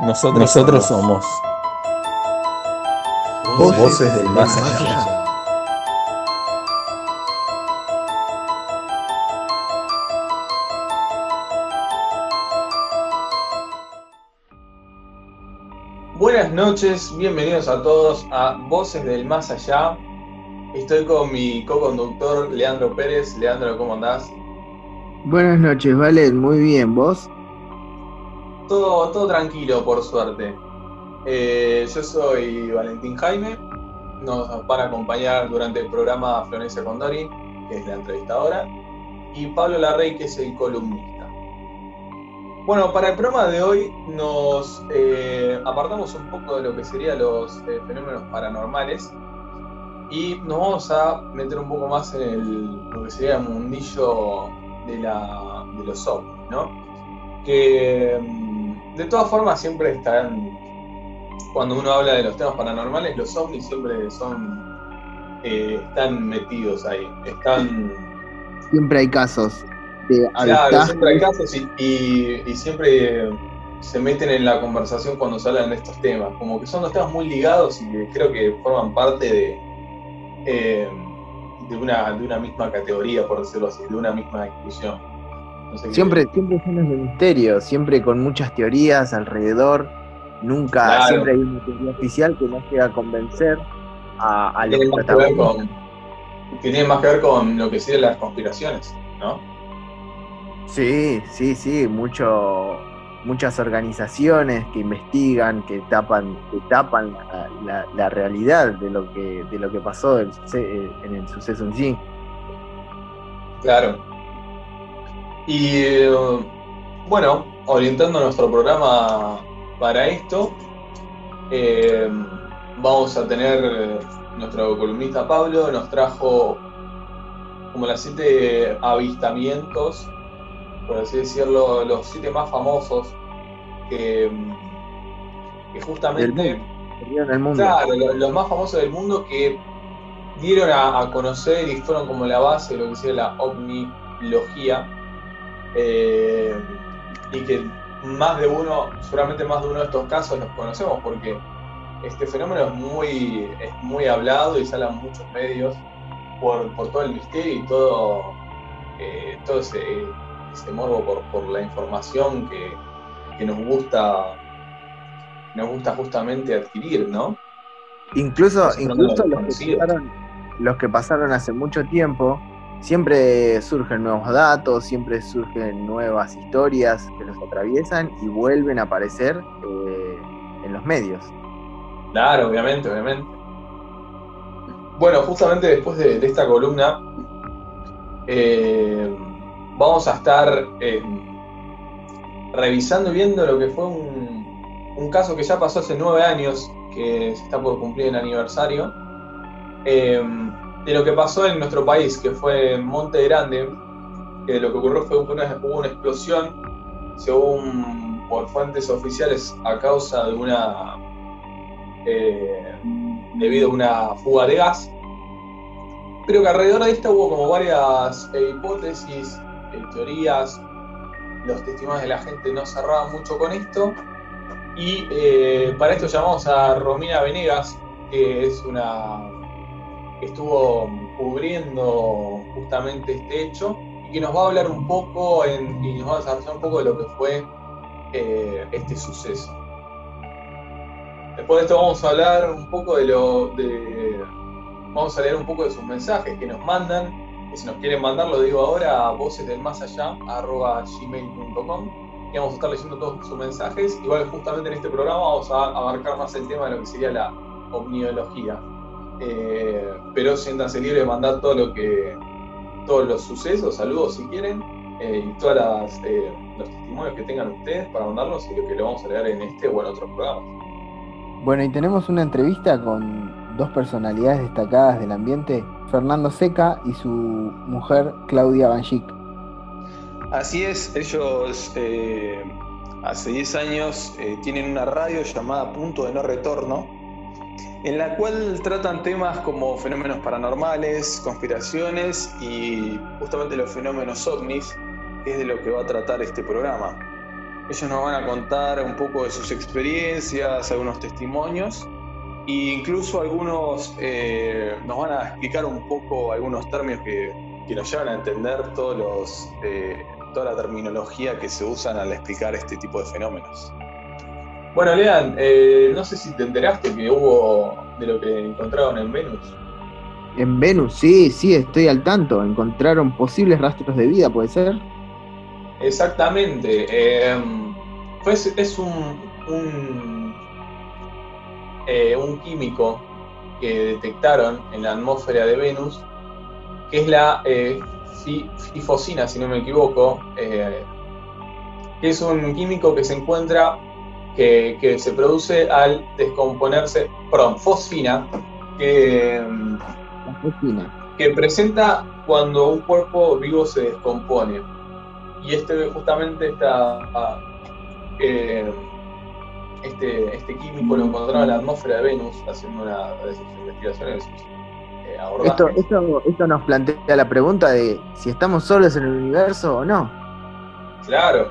Nosotros, Nosotros somos, voces, del más allá. Buenas noches, bienvenidos a todos a Voces del Más Allá. Estoy con mi co-conductor Leandro Pérez. Leandro, ¿cómo andás? Buenas noches, Vale, muy bien, ¿vos? Todo, todo tranquilo, por suerte. Eh, yo soy Valentín Jaime, nos van a acompañar durante el programa Florencia Condori, que es la entrevistadora, y Pablo Larrey, que es el columnista. Bueno, para el programa de hoy nos eh, apartamos un poco de lo que serían los eh, fenómenos paranormales y nos vamos a meter un poco más en el, lo que sería el mundillo de, la, de los ovnis, ¿no? Que de todas formas siempre están, cuando uno habla de los temas paranormales, los ovnis siempre son, eh, están metidos ahí, están... Siempre hay casos. De claro, siempre hay casos y, y, siempre se meten en la conversación cuando se hablan de estos temas, como que son dos temas muy ligados y que creo que forman parte de... Eh, de una, de una misma categoría, por decirlo así, de una misma siempre, siempre son de misterio, siempre con muchas teorías alrededor. Nunca, siempre hay una teoría oficial que no llega a convencer a, a los protagonistas. Tiene más que ver con lo que siguen las conspiraciones, ¿no? Sí, sí, sí, mucho muchas organizaciones que investigan, que tapan, que tapan la, realidad de lo que, de lo que pasó en, el suceso en sí. Claro. Y bueno, orientando nuestro programa para esto, eh, vamos a tener nuestro columnista Pablo, nos trajo como las siete avistamientos por así decirlo, los siete más famosos que, justamente... Claro, los, más famosos del mundo que dieron a, conocer y fueron como la base de lo que sería la ovnilogía. Eh, y que más de uno, seguramente más de uno de estos casos los conocemos porque este fenómeno es muy, es muy hablado y salen muchos medios por, todo el misterio y todo, eh, todo ese, ese morbo por, por la información que, nos gusta nos gusta justamente adquirir, ¿no? Incluso, incluso los, que pasaron, los que pasaron hace mucho tiempo, siempre surgen nuevos datos, siempre surgen nuevas historias que los atraviesan y vuelven a aparecer eh, en los medios. Claro, obviamente, obviamente. Bueno, justamente después de, esta columna, eh, vamos a estar eh, revisando y viendo lo que fue un, caso que ya pasó hace nueve años, que se está por cumplir el aniversario, de lo que pasó en nuestro país, que fue en Monte Grande, que lo que ocurrió fue una, hubo una explosión, según por fuentes oficiales, a causa de una... Eh, debido a una fuga de gas. Creo que alrededor de esta hubo como varias hipótesis teorías, los testimonios de la gente no cerraban mucho con esto. Y eh, para esto llamamos a Romina Venegas, que es una estuvo cubriendo justamente este hecho y que nos va a hablar un poco en, y nos va a desarrollar un poco de lo que fue eh, este suceso. Después de esto vamos a hablar un poco de lo de vamos a leer un poco de sus mensajes que nos mandan si nos quieren mandar, lo digo ahora, a voces del más allá, y vamos a estar leyendo todos sus mensajes. Igual justamente en este programa vamos a abarcar más el tema de lo que sería la omniología. Eh, pero siéntanse libres de mandar todo lo que, todos los sucesos, saludos si quieren, eh, y todos eh, los testimonios que tengan ustedes para mandarlos y lo que le vamos a leer en este o en otros programas. Bueno, y tenemos una entrevista con dos personalidades destacadas del ambiente, Fernando Seca y su mujer Claudia Banchik. Así es, ellos eh, hace 10 años eh, tienen una radio llamada Punto de No Retorno, en la cual tratan temas como fenómenos paranormales, conspiraciones y justamente los fenómenos ovnis, que es de lo que va a tratar este programa. Ellos nos van a contar un poco de sus experiencias, algunos testimonios e incluso algunos eh, nos van a explicar un poco algunos términos que, nos llevan a entender todos los, eh, toda la terminología que se usan al explicar este tipo de fenómenos. Bueno, Lean, eh, no sé si te enteraste que hubo de lo que encontraron en Venus. En Venus, sí, sí, estoy al tanto. Encontraron posibles rastros de vida, ¿puede ser? Exactamente. pues es un, un, eh, un químico que detectaron en la atmósfera de Venus, que es la eh, fifosina, si no me equivoco, que es un químico que se encuentra, que, que se produce al descomponerse, perdón, fosfina, que que presenta cuando un cuerpo vivo se descompone. Y este justamente está eh, este, este químico lo encontraron en la atmósfera de Venus haciendo una de sus investigaciones. Eh, esto, esto, esto nos plantea la pregunta de si estamos solos en el universo o no. Claro.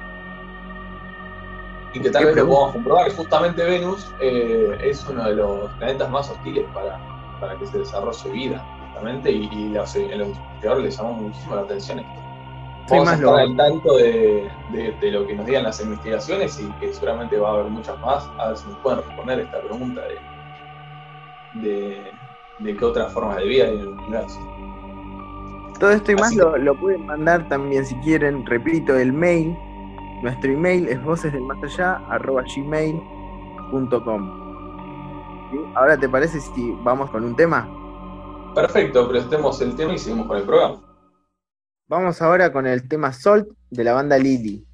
Y que tal vez lo podamos comprobar. Justamente Venus eh, es uno de los planetas más hostiles para, para que se desarrolle vida y, los, investigadores les llamó muchísimo la atención esto. Vamos a estar al tanto de, lo que nos digan las investigaciones y que seguramente va a haber muchas más. A ver si nos pueden responder esta pregunta de, de, qué otras formas de vida hay en el universo. Todo esto y más lo, lo, pueden mandar también si quieren. Repito, el mail. Nuestro email es vocesdelmasallá.gmail.com Ahora, ¿te parece si vamos con un tema? Perfecto, prestemos el tema y seguimos con el programa. Vamos ahora con el tema Salt de la banda Lily.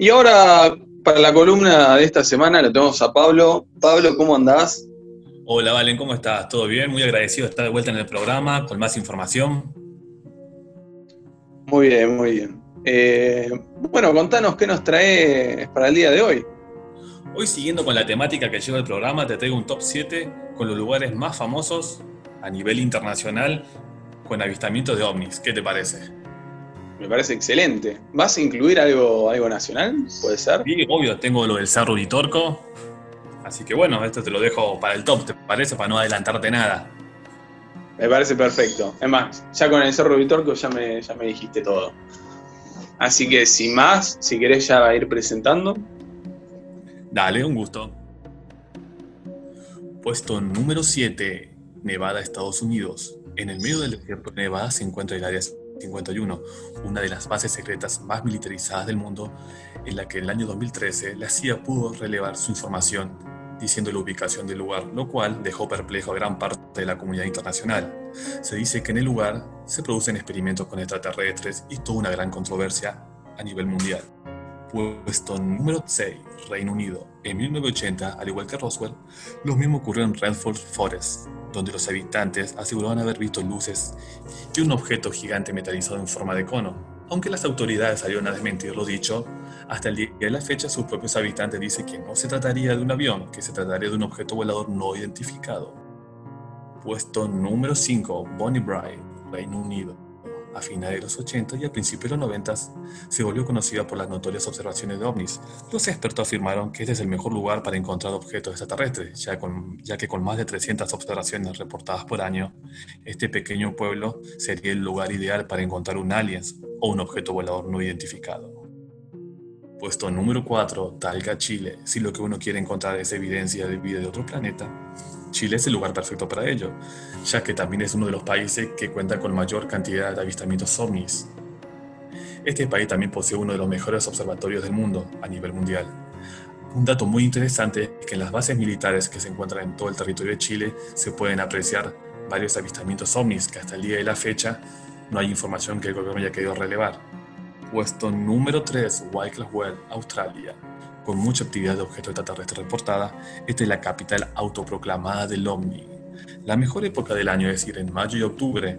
Y ahora para la columna de esta semana le tenemos a Pablo. Pablo, ¿cómo andás? Hola, Valen, ¿cómo estás? ¿Todo bien? Muy agradecido de estar de vuelta en el programa con más información. Muy bien, muy bien. Eh, bueno, contanos qué nos trae para el día de hoy. Hoy, siguiendo con la temática que lleva el programa, te traigo un top 7 con los lugares más famosos a nivel internacional con avistamientos de ovnis. ¿Qué te parece? Me parece excelente. ¿Vas a incluir algo, algo nacional? ¿Puede ser? Sí, obvio, tengo lo del Cerro Vitorco. Así que bueno, esto te lo dejo para el top, ¿te parece? Para no adelantarte nada. Me parece perfecto. Es más, ya con el Cerro Vitorco ya me, ya me dijiste todo. Así que sin más, si querés ya va a ir presentando. Dale, un gusto. Puesto número 7, Nevada, Estados Unidos. En el medio del desierto de Nevada se encuentra el área 51, una de las bases secretas más militarizadas del mundo, en la que en el año 2013 la CIA pudo relevar su información diciendo la ubicación del lugar, lo cual dejó perplejo a gran parte de la comunidad internacional. Se dice que en el lugar se producen experimentos con extraterrestres y toda una gran controversia a nivel mundial. Puesto número 6, Reino Unido. En 1980, al igual que Roswell, lo mismo ocurrió en Redford Forest, donde los habitantes aseguraban haber visto luces y un objeto gigante metalizado en forma de cono. Aunque las autoridades salieron a desmentir lo dicho, hasta el día de la fecha sus propios habitantes dicen que no se trataría de un avión, que se trataría de un objeto volador no identificado. Puesto número 5, Bonnie Bright, Reino Unido a finales de los 80 y al principio de los 90 se volvió conocida por las notorias observaciones de ovnis. Los expertos afirmaron que este es el mejor lugar para encontrar objetos extraterrestres, ya, que con más de 300 observaciones reportadas por año, este pequeño pueblo sería el lugar ideal para encontrar un alien o un objeto volador no identificado. Puesto número 4, Talca, Chile. Si lo que uno quiere encontrar es evidencia de vida de otro planeta, Chile es el lugar perfecto para ello, ya que también es uno de los países que cuenta con mayor cantidad de avistamientos ovnis. Este país también posee uno de los mejores observatorios del mundo a nivel mundial. Un dato muy interesante es que en las bases militares que se encuentran en todo el territorio de Chile se pueden apreciar varios avistamientos ovnis que hasta el día de la fecha no hay información que el gobierno haya querido relevar. Puesto número 3, Wycliffe Well, Australia. Con mucha actividad de objetos extraterrestres reportada, esta es la capital autoproclamada del OVNI. La mejor época del año es decir, en mayo y octubre,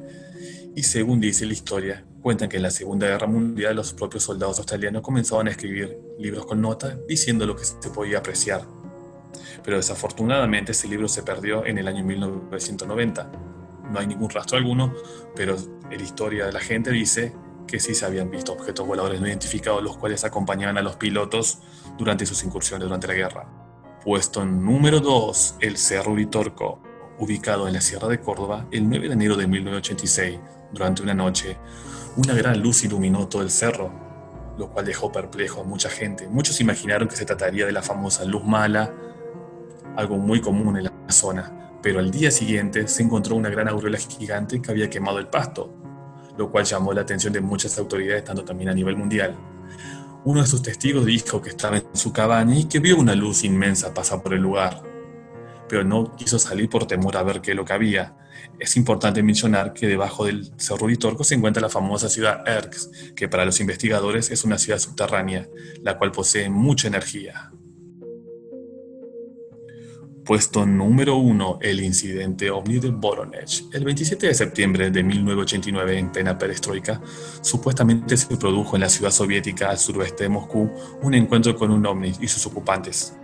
y según dice la historia, cuentan que en la Segunda Guerra Mundial los propios soldados australianos comenzaban a escribir libros con notas diciendo lo que se podía apreciar. Pero desafortunadamente ese libro se perdió en el año 1990. No hay ningún rastro alguno, pero la historia de la gente dice que sí se habían visto objetos voladores no identificados los cuales acompañaban a los pilotos durante sus incursiones durante la guerra. Puesto número 2, el Cerro Uritorco, ubicado en la Sierra de Córdoba, el 9 de enero de 1986, durante una noche, una gran luz iluminó todo el cerro, lo cual dejó perplejo a mucha gente. Muchos imaginaron que se trataría de la famosa luz mala, algo muy común en la zona, pero al día siguiente se encontró una gran aureola gigante que había quemado el pasto, lo cual llamó la atención de muchas autoridades, tanto también a nivel mundial. Uno de sus testigos dijo que estaba en su cabaña y que vio una luz inmensa pasar por el lugar, pero no quiso salir por temor a ver qué es lo que había. Es importante mencionar que debajo del Cerro Litorco se encuentra la famosa ciudad Erx, que para los investigadores es una ciudad subterránea, la cual posee mucha energía. Puesto número 1, el incidente ovni de Voronezh. El 27 de septiembre de 1989, en plena perestroika, supuestamente se produjo en la ciudad soviética al suroeste de Moscú un encuentro con un ovni y sus ocupantes,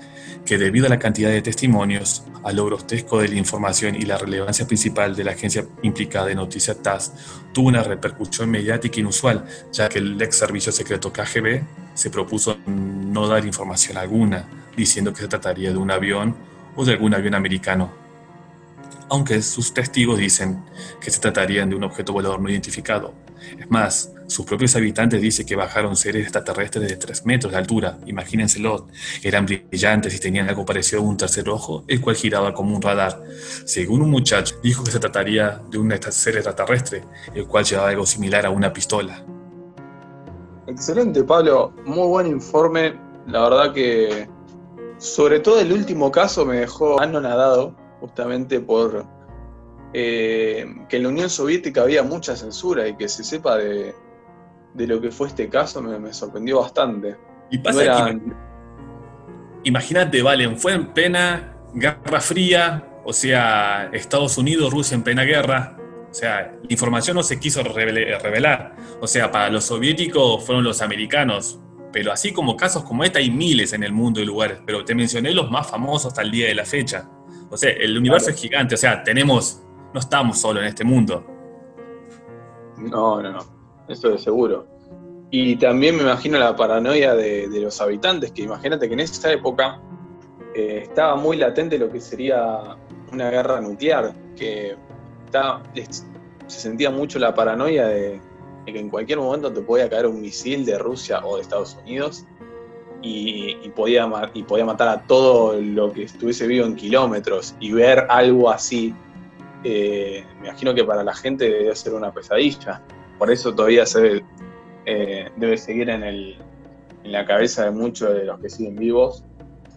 que debido a la cantidad de testimonios, a lo grotesco de la información y la relevancia principal de la agencia implicada de noticias TASS, tuvo una repercusión mediática inusual, ya que el ex servicio secreto KGB se propuso no dar información alguna, diciendo que se trataría de un avión o de algún avión americano, aunque sus testigos dicen que se trataría de un objeto volador no identificado. Es más, sus propios habitantes dicen que bajaron seres extraterrestres de 3 metros de altura, imagínenselo, eran brillantes y tenían algo parecido a un tercer ojo, el cual giraba como un radar. Según un muchacho, dijo que se trataría de un ser extraterrestre, el cual llevaba algo similar a una pistola. Excelente, Pablo, muy buen informe, la verdad que sobre todo el último caso me dejó anonadado, justamente por eh, que en la Unión Soviética había mucha censura y que se sepa de, lo que fue este caso me, sorprendió bastante. Y pasa imagínate, Valen, fue en plena Guerra Fría, o sea, Estados Unidos, Rusia en plena guerra. O sea, la información no se quiso revelar. O sea, para los soviéticos fueron los americanos, pero así como casos como este hay miles en el mundo de lugares, pero te mencioné los más famosos hasta el día de la fecha. O sea, el universo es gigante, o sea, tenemos, no estamos solo en este mundo. No, no, no, eso de seguro. Y también me imagino la paranoia de, los habitantes, que imagínate que en esa época eh, estaba muy latente lo que sería una guerra nuclear, que se sentía mucho la paranoia de, que en cualquier momento te podía caer un misil de Rusia o de Estados Unidos y, podía, y podía matar a todo lo que estuviese vivo en kilómetros y ver algo así, eh, me imagino que para la gente debe ser una pesadilla. Por eso todavía se debe, eh, debe seguir en, el, en la cabeza de muchos de los que siguen vivos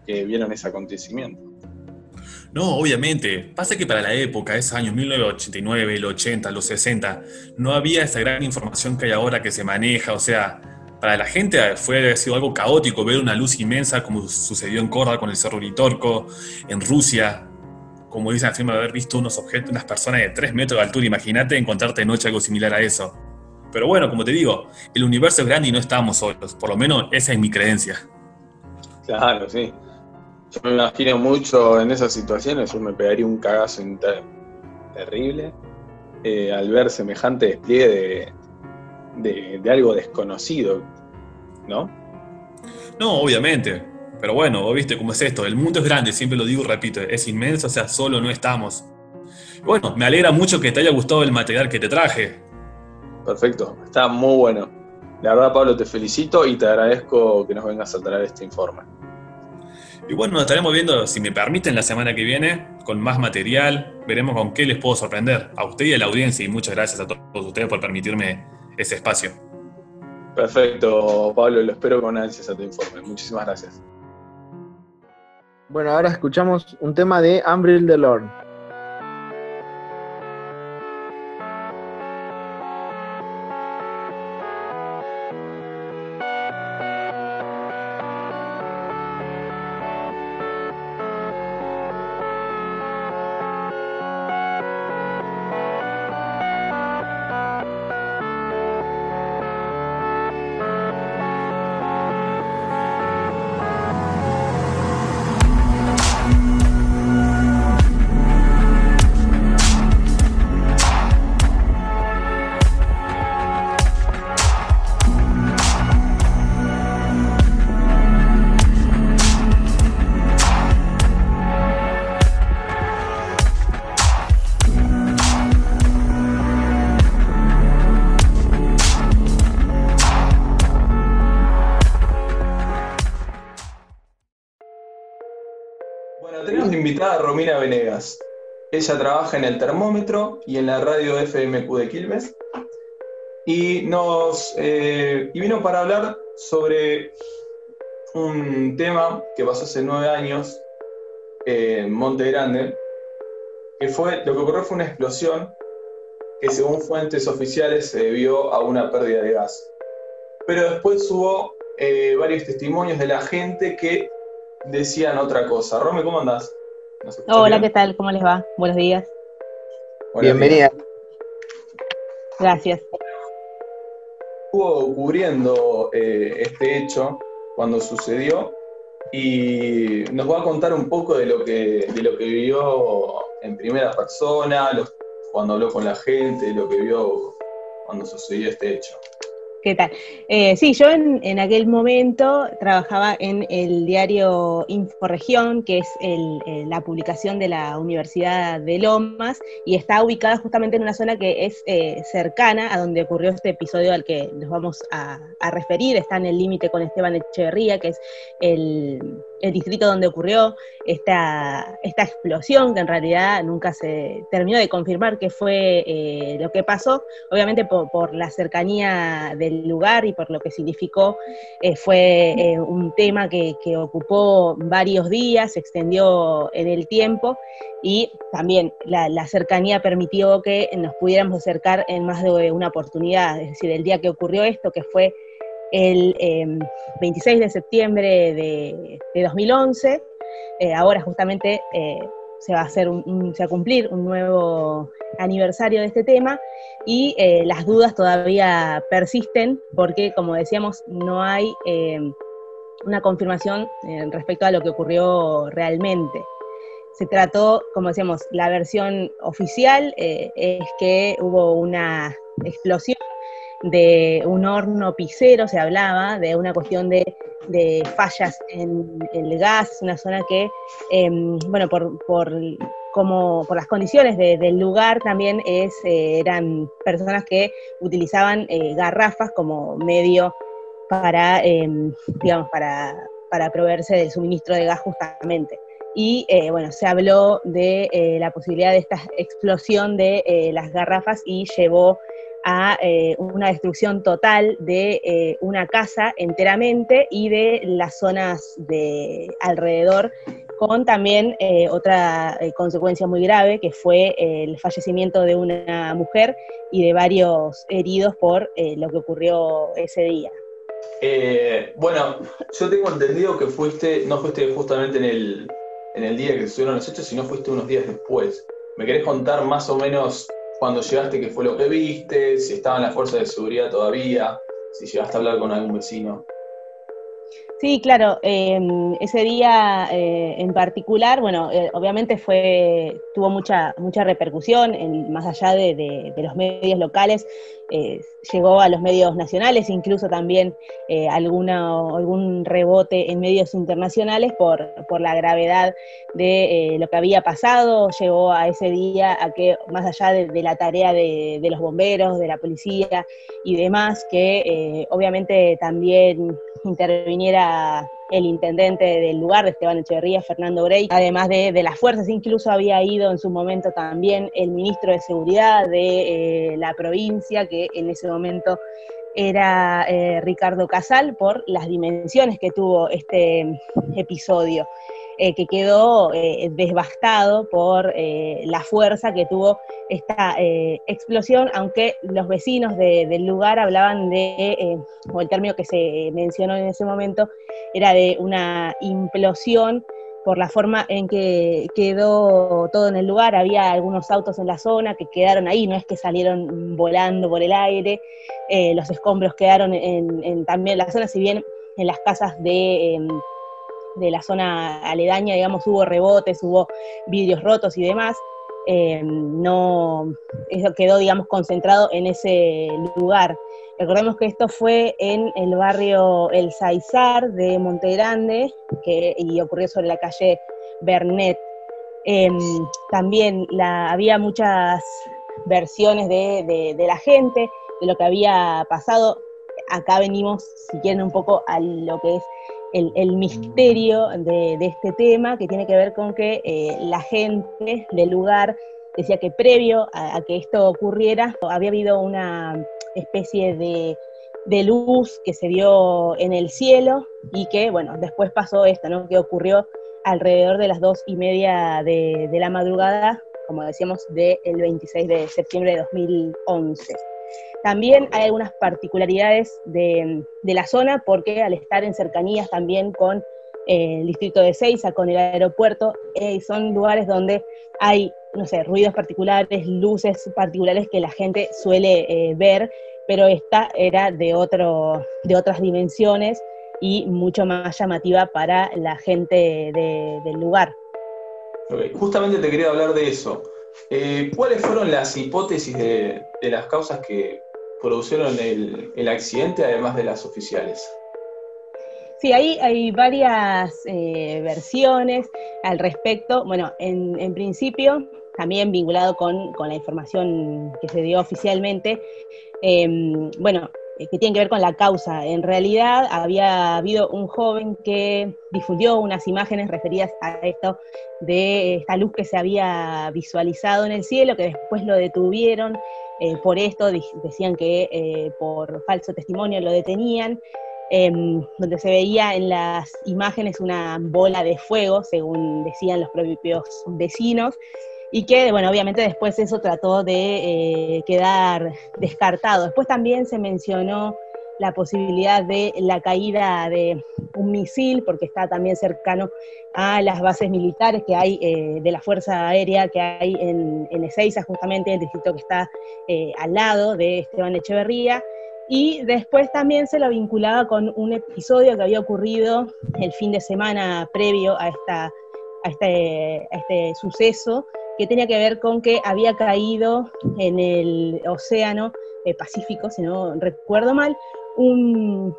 que vieron ese acontecimiento. No, obviamente. Pasa que para la época, esos años 1989, el 80, los 60, no había esa gran información que hay ahora que se maneja. O sea, para la gente fue sido algo caótico ver una luz inmensa como sucedió en Córdoba con el Cerro Litorco, en Rusia. Como dicen, afirma haber visto unos objetos, unas personas de 3 metros de altura. Imagínate encontrarte de noche algo similar a eso. Pero bueno, como te digo, el universo es grande y no estamos solos. Por lo menos esa es mi creencia. Claro, sí. Yo me imagino mucho en esas situaciones, yo me pegaría un cagazo terrible eh, al ver semejante despliegue de, algo desconocido, ¿no? No, obviamente. Pero bueno, vos viste cómo es esto. El mundo es grande, siempre lo digo y repito, es inmenso, o sea, solo no estamos. Bueno, me alegra mucho que te haya gustado el material que te traje. Perfecto, está muy bueno. La verdad, Pablo, te felicito y te agradezco que nos vengas a traer este informe. Y bueno, nos estaremos viendo, si me permiten, la semana que viene con más material. Veremos con qué les puedo sorprender a usted y a la audiencia. Y muchas gracias a todos ustedes por permitirme ese espacio. Perfecto, Pablo, lo espero con ansias a tu informe. Muchísimas gracias. Bueno, ahora escuchamos un tema de Ambril Delorme. Romina Venegas. Ella trabaja en el termómetro y en la radio FMQ de Quilmes. Y, nos, eh, y vino para hablar sobre un tema que pasó hace nueve años en Monte Grande, que fue, lo que ocurrió fue una explosión que según fuentes oficiales se debió a una pérdida de gas. Pero después hubo eh, varios testimonios de la gente que decían otra cosa. Rome, ¿cómo andás? Hola, ¿qué tal? ¿Cómo les va? Buenos días. Bienvenida. Gracias. Estuvo cubriendo eh, este hecho cuando sucedió y nos va a contar un poco de lo que, de lo que vivió en primera persona, cuando habló con la gente, lo que vio cuando sucedió este hecho. ¿Qué tal? Eh, sí, yo en, aquel momento trabajaba en el diario Inforegión, que es la publicación de la Universidad de Lomas, y está ubicada justamente en una zona que es eh, cercana a donde ocurrió este episodio al que nos vamos a, a referir. Está en el límite con Esteban Echeverría, que es el, el distrito donde ocurrió esta, esta explosión, que en realidad nunca se terminó de confirmar qué fue eh, lo que pasó, obviamente por, la cercanía del lugar y por lo que significó, eh, fue eh, un tema que, ocupó varios días, se extendió en el tiempo y también la, la, cercanía permitió que nos pudiéramos acercar en más de una oportunidad, es decir, el día que ocurrió esto, que fue el 26 em, de septiembre de, 2011. Eh, ahora justamente eh, se va a hacer se va a cumplir un nuevo aniversario de este tema y eh, las dudas todavía persisten porque, como decíamos, no hay em, una confirmación respecto a lo que ocurrió realmente. Se trató, como decíamos, la versión oficial es que hubo una explosión de un horno pisero, se hablaba de una cuestión de, fallas en el gas, una zona que, em, bueno, por, por, como, por las condiciones del lugar también es, eh, eran personas que utilizaban eh, garrafas como medio para, em, digamos, para, para proveerse del suministro de gas justamente. Y eh, bueno, se habló de la posibilidad de esta explosión de las garrafas y llevó a eh, una destrucción total de eh, una casa enteramente y de las zonas de alrededor, con también eh, otra consecuencia muy grave, que fue el fallecimiento de una mujer y de varios heridos por lo que ocurrió ese día. bueno, yo tengo entendido que fuiste, no fuiste justamente en el, en el día que sucedieron los hechos, sino fuiste unos días después. ¿Me querés contar más o menos cuando llegaste, qué fue lo que viste, si estaban las fuerzas de seguridad todavía, si llegaste a hablar con algún vecino. Sí, claro. Em, ese día eh, en particular, bueno, eh, obviamente fue tuvo mucha mucha repercusión, en, más allá de, los medios locales, eh, llegó a los medios nacionales, incluso también alguna, algún rebote en medios internacionales por, por la gravedad de lo que había pasado. Llegó a ese día a que, más allá de, la tarea de, de, los bomberos, de la policía y demás, que obviamente también interviniera el intendente del lugar, Esteban Echeverría, Fernando Grey, además de, las fuerzas, incluso había ido en su momento también el ministro de Seguridad de eh, la provincia, que en ese momento era eh, Ricardo Casal, por las dimensiones que tuvo este episodio. Eh, que quedó eh, devastado por eh, la fuerza que tuvo esta explosión, aunque los vecinos del lugar hablaban de, o el término que se mencionó en ese momento, era de una implosión por la forma en que quedó todo en el lugar. Había algunos autos en la zona que quedaron ahí, no es que salieron volando por el aire, los escombros quedaron en, en, también la zona, si bien en las casas de em, de la zona aledaña, digamos, hubo rebotes, hubo vidrios rotos y demás. Eh, no, eso quedó, digamos, concentrado en ese lugar. Recordemos que esto fue en el barrio El Saizar de Monte Grande que, y ocurrió sobre la calle Bernet. Em, también había muchas versiones de, de, la gente, de lo que había pasado. Acá venimos, si quieren, un poco a lo que es el, misterio de, este tema, que tiene que ver con que eh, la gente del lugar decía que previo a, que esto ocurriera había habido una especie de, luz que se vio en el cielo y que, bueno, después pasó esto, ¿no? Que ocurrió alrededor de las dos y media de, de la madrugada, como decíamos, del 26 de septiembre de 2011. También hay algunas particularidades de, la zona porque al estar en cercanías también con eh, el distrito de Ceiza, con el aeropuerto, eh, son lugares donde hay, no sé, ruidos particulares, luces particulares que la gente suele eh, ver, pero esta era de, otro, de otras dimensiones y mucho más llamativa para la gente del lugar. Justamente te quería hablar de eso. ¿Cuáles fueron las hipótesis de, las causas que produjeron el, accidente, además de las oficiales. Sí, ahí hay varias eh, versiones al respecto. Bueno, en, principio, también vinculado con, la información que se dio oficialmente, em, bueno, eh, que tiene que ver con la causa. En realidad había habido un joven que difundió unas imágenes referidas a esto de esta luz que se había visualizado en el cielo, que después lo detuvieron eh, por esto, decían que eh, por falso testimonio lo detenían, em, donde se veía en las imágenes una bola de fuego, según decían los propios vecinos, y que, bueno, obviamente después eso trató de eh, quedar descartado. Después también se mencionó la posibilidad de la caída de un misil, porque está también cercano a las bases militares que hay eh, de la Fuerza Aérea que hay en, en Ezeiza, justamente el distrito que está eh, al lado de Esteban Echeverría. Y después también se lo vinculaba con un episodio que había ocurrido el fin de semana previo a, esta, a, este, a este suceso, que tenía que ver con que había caído en el océano eh, Pacífico, si no recuerdo mal, un,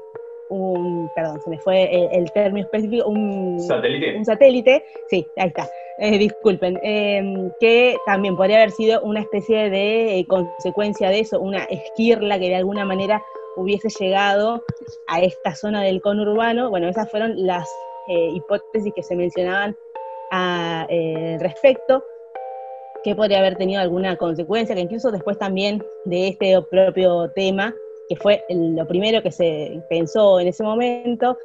perdón, se me fue el, término específico, un satélite. Un satélite, sí, ahí está, eh, disculpen, em, que también podría haber sido una especie de eh, consecuencia de eso, una esquirla que de alguna manera hubiese llegado a esta zona del conurbano. Bueno, esas fueron las hipótesis que se mencionaban al respecto que podría haber tenido alguna consecuencia, que incluso después también de este propio tema que fue lo primero que se pensó en ese momento.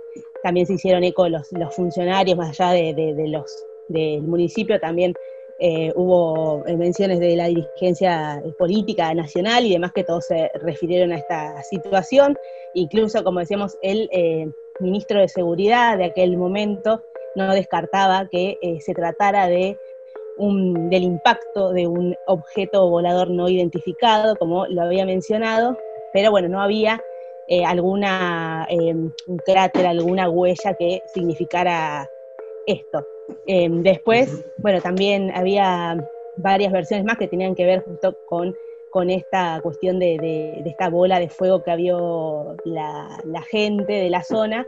También se hicieron eco los, los funcionarios, más allá de, los del municipio, también eh, hubo menciones de la dirigencia política nacional y demás que todos se refirieron a esta situación. Incluso, como decíamos, el eh, ministro de Seguridad de aquel momento no descartaba que eh, se tratara de un, del impacto de un objeto volador no identificado, como lo había mencionado, pero bueno, no había eh, alguna, em, un cráter, alguna huella que significara esto. Em, después, bueno, también había varias versiones más que tenían que ver justo con, con esta cuestión de, esta bola de fuego que había la, la gente de la zona,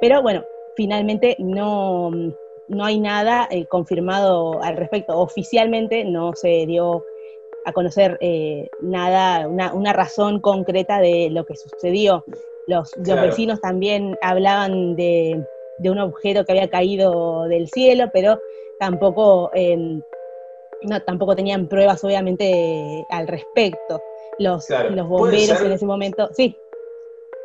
pero bueno, finalmente no, no hay nada eh, confirmado al respecto. Oficialmente no se dio a conocer eh, nada, una, razón concreta de lo que sucedió. Los, vecinos también hablaban de, un objeto que había caído del cielo, pero tampoco, em, no, tampoco tenían pruebas, obviamente, al respecto. Los, los bomberos en ese momento, sí.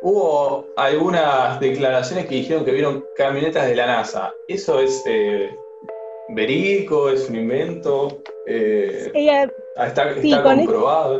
Hubo algunas declaraciones que dijeron que vieron camionetas de la NASA. ¿Eso es eh, verídico? ¿Es un invento? Eh, está, comprobado.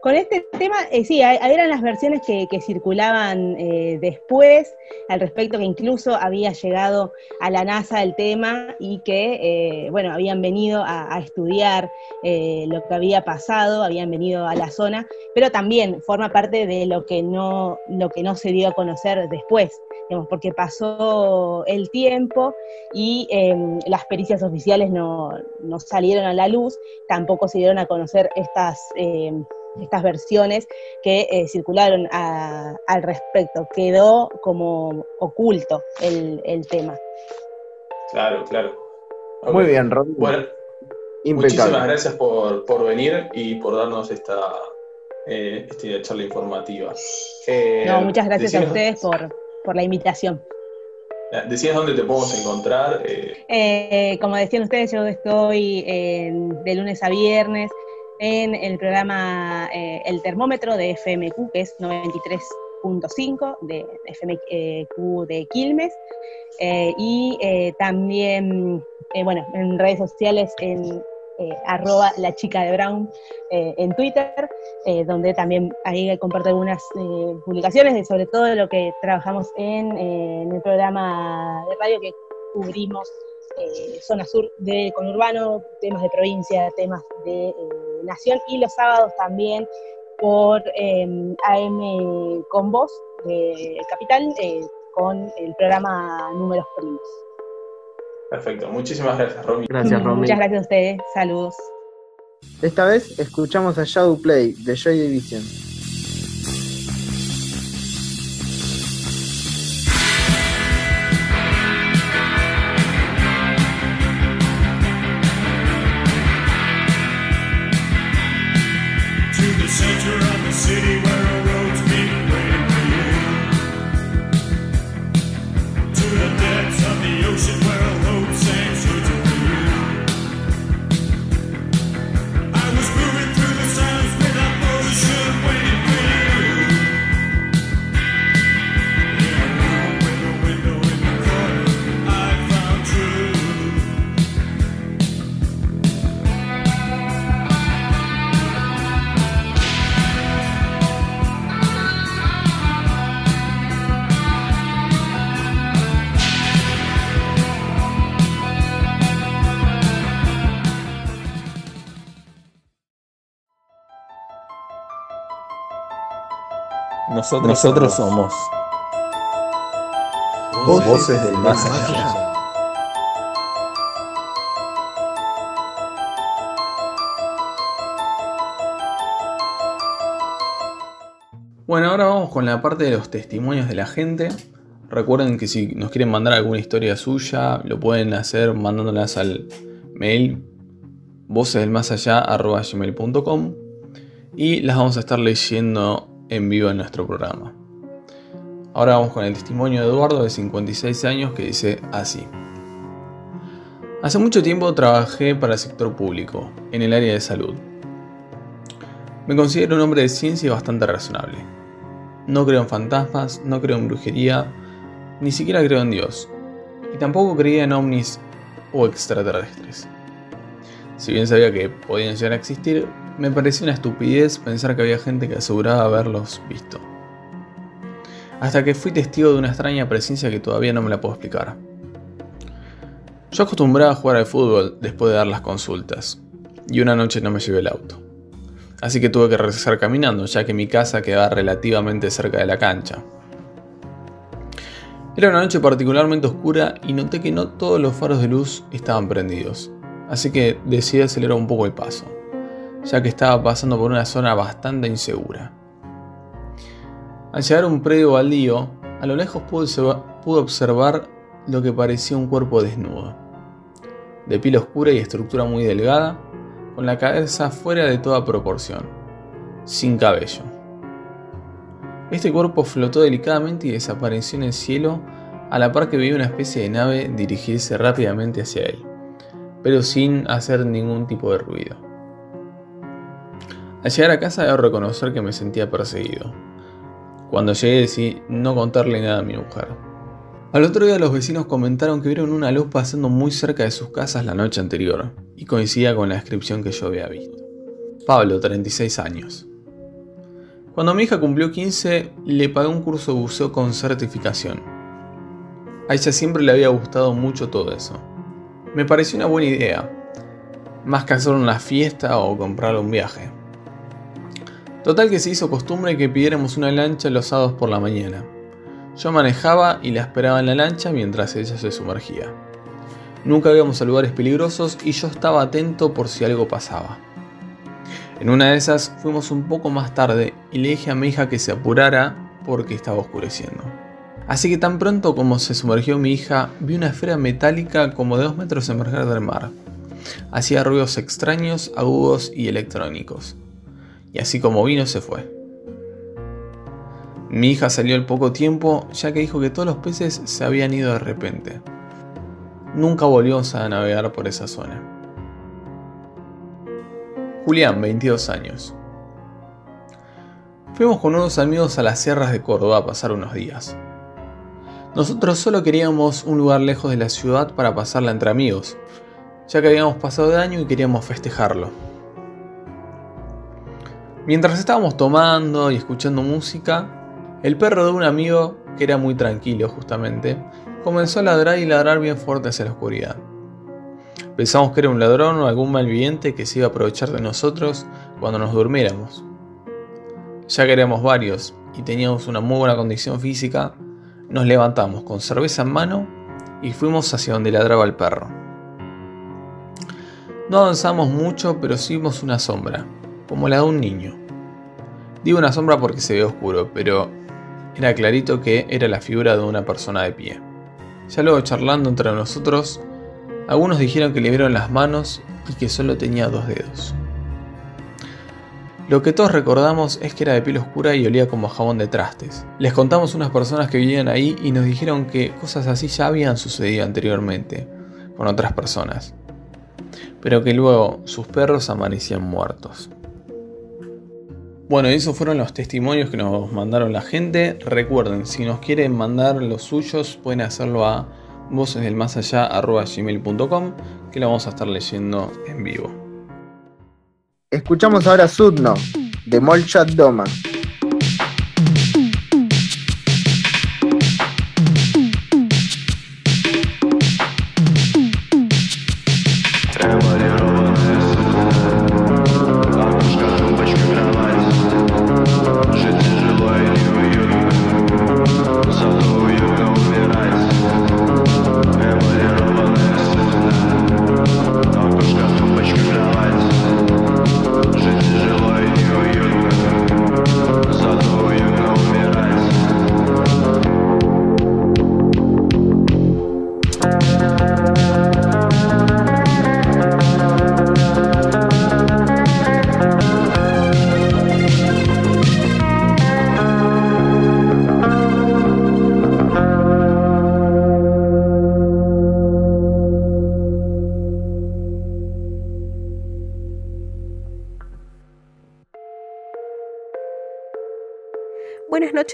Con este tema, eh, sí, eran las versiones que, circulaban eh, después al respecto, que incluso había llegado a la NASA el tema y que, eh, bueno, habían venido a, estudiar lo que había pasado, habían venido a la zona, pero también forma parte de lo que no, lo que no se dio a conocer después, digamos, porque pasó el tiempo y em, las pericias oficiales no, no salieron a la luz, tampoco se dieron a conocer estas em, estas versiones que eh, circularon al respecto. Quedó como oculto el, tema. Claro, claro. Muy bien, Ron. Bueno, muchísimas gracias por, venir y por darnos esta, eh, charla informativa. Eh, no, muchas gracias a ustedes por, por la invitación. Decías dónde te podemos encontrar. como decían ustedes, yo estoy de lunes a viernes en el programa eh, El Termómetro de FMQ, que es 93.5 de FMQ de Quilmes, eh, y eh, también, bueno, en redes sociales en arroba la de Brown en Twitter, donde también ahí comparto algunas publicaciones de sobre todo lo que trabajamos en, en el programa de radio que cubrimos zona sur de conurbano, temas de provincia, temas de Nación y los sábados también por em, AM con voz de Capital eh, con el programa Números Primos. Perfecto, muchísimas gracias, Romy. Gracias, Romy. Muchas gracias a ustedes, saludos. Esta vez escuchamos a Shadow Play de Joy Division. Nosotros, somos voces, del más allá. Bueno, ahora vamos con la parte de los testimonios de la gente. Recuerden que si nos quieren mandar alguna historia suya, lo pueden hacer mandándolas al mail vocesdelmasallá.com y las vamos a estar leyendo en vivo en nuestro programa. Ahora vamos con el testimonio de Eduardo de 56 años que dice así. Hace mucho tiempo trabajé para el sector público, en el área de salud. Me considero un hombre de ciencia y bastante razonable. No creo en fantasmas, no creo en brujería, ni siquiera creo en Dios. Y tampoco creía en ovnis o extraterrestres. Si bien sabía que podían llegar a existir, me parecía una estupidez pensar que había gente que aseguraba haberlos visto. Hasta que fui testigo de una extraña presencia que todavía no me la puedo explicar. Yo acostumbraba a jugar al fútbol después de dar las consultas, y una noche no me llevé el auto. así que tuve que regresar caminando, ya que mi casa quedaba relativamente cerca de la cancha. Era una noche particularmente oscura y noté que no todos los faros de luz estaban prendidos, así que decidí acelerar un poco el paso, ya que estaba pasando por una zona bastante insegura. Al llegar a un predio baldío, a lo lejos pude observar lo que parecía un cuerpo desnudo, de piel oscura y estructura muy delgada, con la cabeza fuera de toda proporción, sin cabello. Este cuerpo flotó delicadamente y desapareció en el cielo a la par que vi una especie de nave dirigirse rápidamente hacia él, pero sin hacer ningún tipo de ruido. Al llegar a casa debo reconocer que me sentía perseguido. Cuando llegué decidí no contarle nada a mi mujer. Al otro día los vecinos comentaron que vieron una luz pasando muy cerca de sus casas la noche anterior, y coincidía con la descripción que yo había visto. Pablo, 36 años. Cuando mi hija cumplió 15, le pagué un curso de buceo con certificación. A ella siempre le había gustado mucho todo eso. Me pareció una buena idea, más que hacer una fiesta o comprarle un viaje. Total que se hizo costumbre que pidiéramos una lancha los sábados por la mañana. Yo manejaba y la esperaba en la lancha mientras ella se sumergía. Nunca íbamos a lugares peligrosos y yo estaba atento por si algo pasaba. En una de esas fuimos un poco más tarde y le dije a mi hija que se apurara porque estaba oscureciendo. Así que tan pronto como se sumergió mi hija, vi una esfera metálica como de dos metros emerger del mar. Hacía ruidos extraños, agudos y electrónicos. Y así como vino se fue. Mi hija salió al poco tiempo ya que dijo que todos los peces se habían ido de repente. Nunca volvió a navegar por esa zona. Julián, 22 años. Fuimos con unos amigos a las sierras de Córdoba a pasar unos días. Nosotros solo queríamos un lugar lejos de la ciudad para pasarla entre amigos, ya que habíamos pasado de año y queríamos festejarlo. Mientras estábamos tomando y escuchando música, el perro de un amigo, que era muy tranquilo justamente, comenzó a ladrar y ladrar bien fuerte hacia la oscuridad. Pensamos que era un ladrón o algún malviviente que se iba a aprovechar de nosotros cuando nos durmiéramos. Ya que éramos varios y teníamos una muy buena condición física, nos levantamos con cerveza en mano y fuimos hacia donde ladraba el perro. No avanzamos mucho, pero sí vimos una sombra, como la de un niño. Digo una sombra porque se ve oscuro, pero era clarito que era la figura de una persona de pie. Ya luego charlando entre nosotros, algunos dijeron que le vieron las manos y que solo tenía dos dedos. Lo que todos recordamos es que era de piel oscura y olía como jabón de trastes. Les contamos unas personas que vivían ahí y nos dijeron que cosas así ya habían sucedido anteriormente con otras personas, pero que luego sus perros amanecían muertos. Bueno, esos fueron los testimonios que nos mandaron la gente. Recuerden, si nos quieren mandar los suyos, pueden hacerlo a voces del más allá gmail.com que la vamos a estar leyendo en vivo. Escuchamos ahora Sudno de Molchat Doma.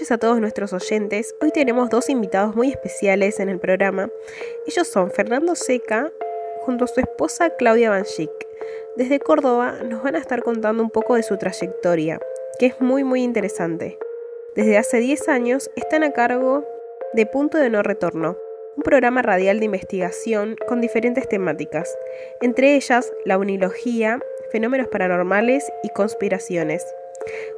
Noches a todos nuestros oyentes. Hoy tenemos dos invitados muy especiales en el programa. Ellos son Fernando Seca junto a su esposa Claudia Banchik. Desde Córdoba nos van a estar contando un poco de su trayectoria, que es muy muy interesante. Desde hace 10 años están a cargo de Punto de No Retorno, un programa radial de investigación con diferentes temáticas, entre ellas la unilogía, fenómenos paranormales y conspiraciones.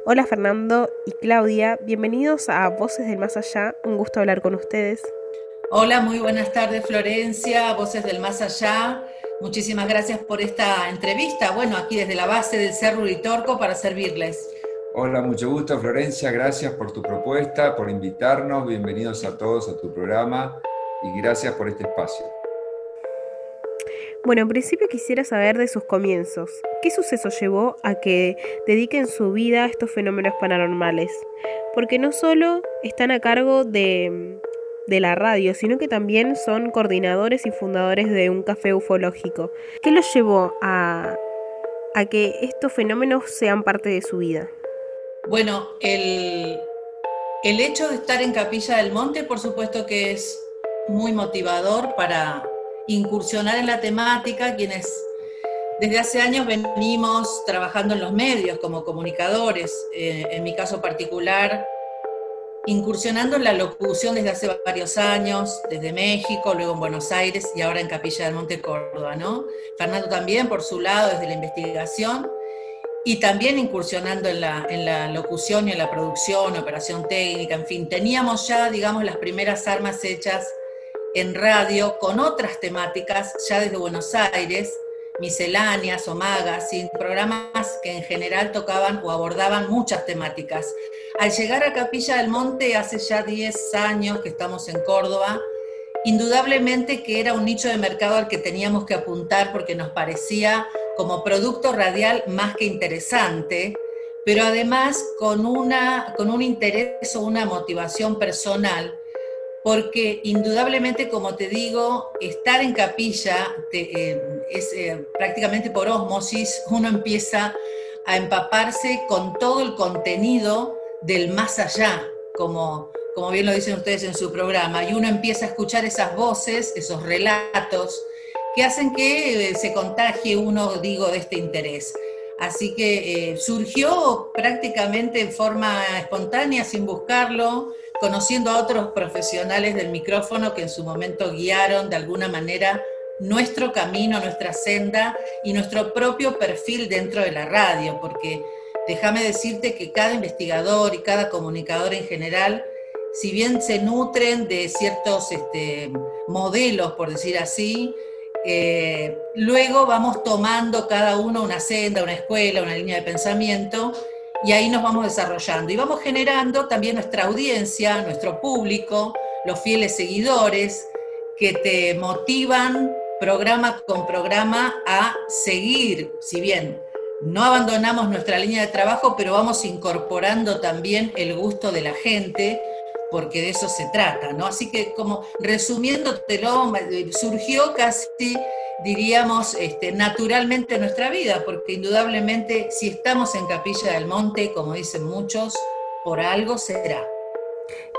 Hola Fernando y Claudia, bienvenidos a Voces del Más Allá, un gusto hablar con ustedes. Hola, muy buenas tardes Florencia, Voces del Más Allá. Muchísimas gracias por esta entrevista. Bueno, aquí desde la base del Cerro Uritorco para servirles. Hola, mucho gusto Florencia, gracias por tu propuesta, por invitarnos, bienvenidos a todos a tu programa y gracias por este espacio. Bueno, en principio quisiera saber de sus comienzos. ¿Qué suceso llevó a que dediquen su vida a estos fenómenos paranormales? Porque no solo están a cargo de, de la radio, sino que también son coordinadores y fundadores de un café ufológico. ¿Qué los llevó a, a que estos fenómenos sean parte de su vida? Bueno, el, el hecho de estar en Capilla del Monte, por supuesto que es muy motivador para incursionar en la temática, quienes desde hace años venimos trabajando en los medios como comunicadores, eh, en mi caso particular, incursionando en la locución desde hace varios años, desde México, luego en Buenos Aires y ahora en Capilla del Monte Córdoba, ¿no? Fernando también, por su lado, desde la investigación y también incursionando en la, en la locución y en la producción, operación técnica, en fin, teníamos ya, digamos, las primeras armas hechas en radio con otras temáticas ya desde Buenos Aires, misceláneas o sin programas que en general tocaban o abordaban muchas temáticas. Al llegar a Capilla del Monte hace ya 10 años que estamos en Córdoba, indudablemente que era un nicho de mercado al que teníamos que apuntar porque nos parecía como producto radial más que interesante, pero además con, una, con un interés o una motivación personal porque indudablemente, como te digo, estar en capilla eh, es eh, prácticamente por osmosis, uno empieza a empaparse con todo el contenido del más allá, como, como bien lo dicen ustedes en su programa, y uno empieza a escuchar esas voces, esos relatos, que hacen que eh, se contagie uno, digo, de este interés. Así que surgió prácticamente en forma espontánea, sin buscarlo, conociendo a otros profesionales del micrófono que en su momento guiaron de alguna manera nuestro camino, nuestra senda y nuestro propio perfil dentro de la radio, porque déjame decirte que cada investigador y cada comunicador en general, si bien se nutren de ciertos este, modelos, por decir así, eh, luego vamos tomando cada uno una senda, una escuela, una línea de pensamiento y ahí nos vamos desarrollando. Y vamos generando también nuestra audiencia, nuestro público, los fieles seguidores que te motivan programa con programa a seguir, si bien no abandonamos nuestra línea de trabajo, pero vamos incorporando también el gusto de la gente, porque de eso se trata, ¿no? Así que como resumiéndotelo, surgió casi diríamos, este, naturalmente en nuestra vida, porque indudablemente si estamos en Capilla del Monte, como dicen muchos, por algo será.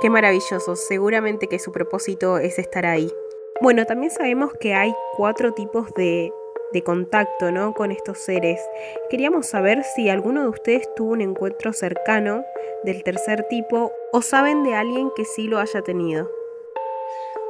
Qué maravilloso, seguramente que su propósito es estar ahí. Bueno, también sabemos que hay cuatro tipos de, de contacto ¿no? con estos seres. Queríamos saber si alguno de ustedes tuvo un encuentro cercano del tercer tipo o saben de alguien que sí lo haya tenido.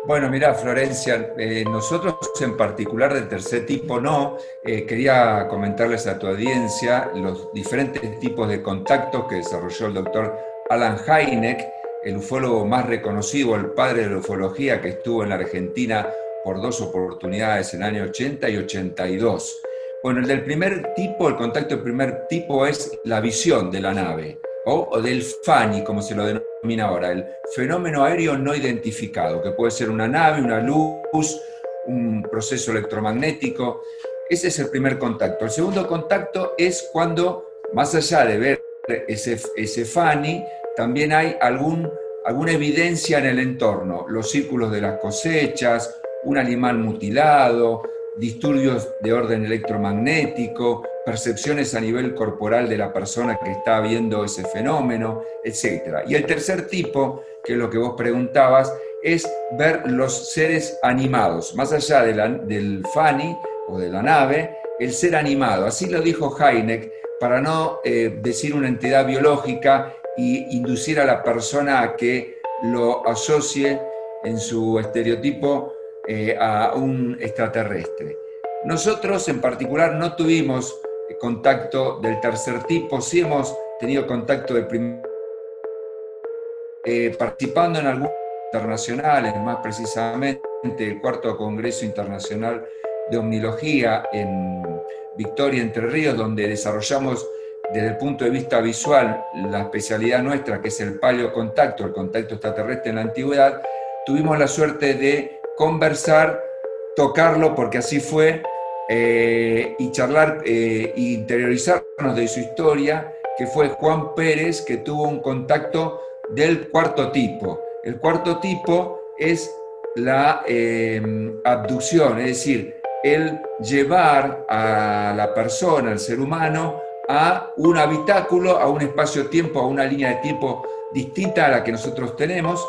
Bueno, mira, Florencia, eh, nosotros en particular del tercer tipo no. Eh, quería comentarles a tu audiencia los diferentes tipos de contactos que desarrolló el doctor Alan Hynek, el ufólogo más reconocido, el padre de la ufología que estuvo en la Argentina por dos oportunidades en el año 80 y 82. Bueno, el del primer tipo, el contacto del primer tipo es la visión de la nave o, del FANI, como se lo denomina ahora, el fenómeno aéreo no identificado, que puede ser una nave, una luz, un proceso electromagnético. Ese es el primer contacto. El segundo contacto es cuando, más allá de ver ese, ese FANI, también hay algún, alguna evidencia en el entorno, los círculos de las cosechas, un animal mutilado, disturbios de orden electromagnético, percepciones a nivel corporal de la persona que está viendo ese fenómeno, etc. Y el tercer tipo, que es lo que vos preguntabas, es ver los seres animados, más allá del FANI o de la nave, el ser animado. Así lo dijo Heineck, para no eh, decir una entidad biológica y inducir a la persona a que lo asocie en su estereotipo eh, a un extraterrestre. Nosotros en particular no tuvimos contacto del tercer tipo, sí hemos tenido contacto de primer eh, participando en algunos internacionales, más precisamente el cuarto Congreso Internacional de Omnilogía en Victoria, Entre Ríos, donde desarrollamos desde el punto de vista visual la especialidad nuestra, que es el paleocontacto, el contacto extraterrestre en la antigüedad, tuvimos la suerte de conversar, tocarlo, porque así fue, eh, y charlar e interiorizarnos de su historia, que fue Juan Pérez, que tuvo un contacto del cuarto tipo. El cuarto tipo es la eh, abducción, es decir, el llevar a la persona, al ser humano, a un habitáculo, a un espacio-tiempo, a una línea de tiempo distinta a la que nosotros tenemos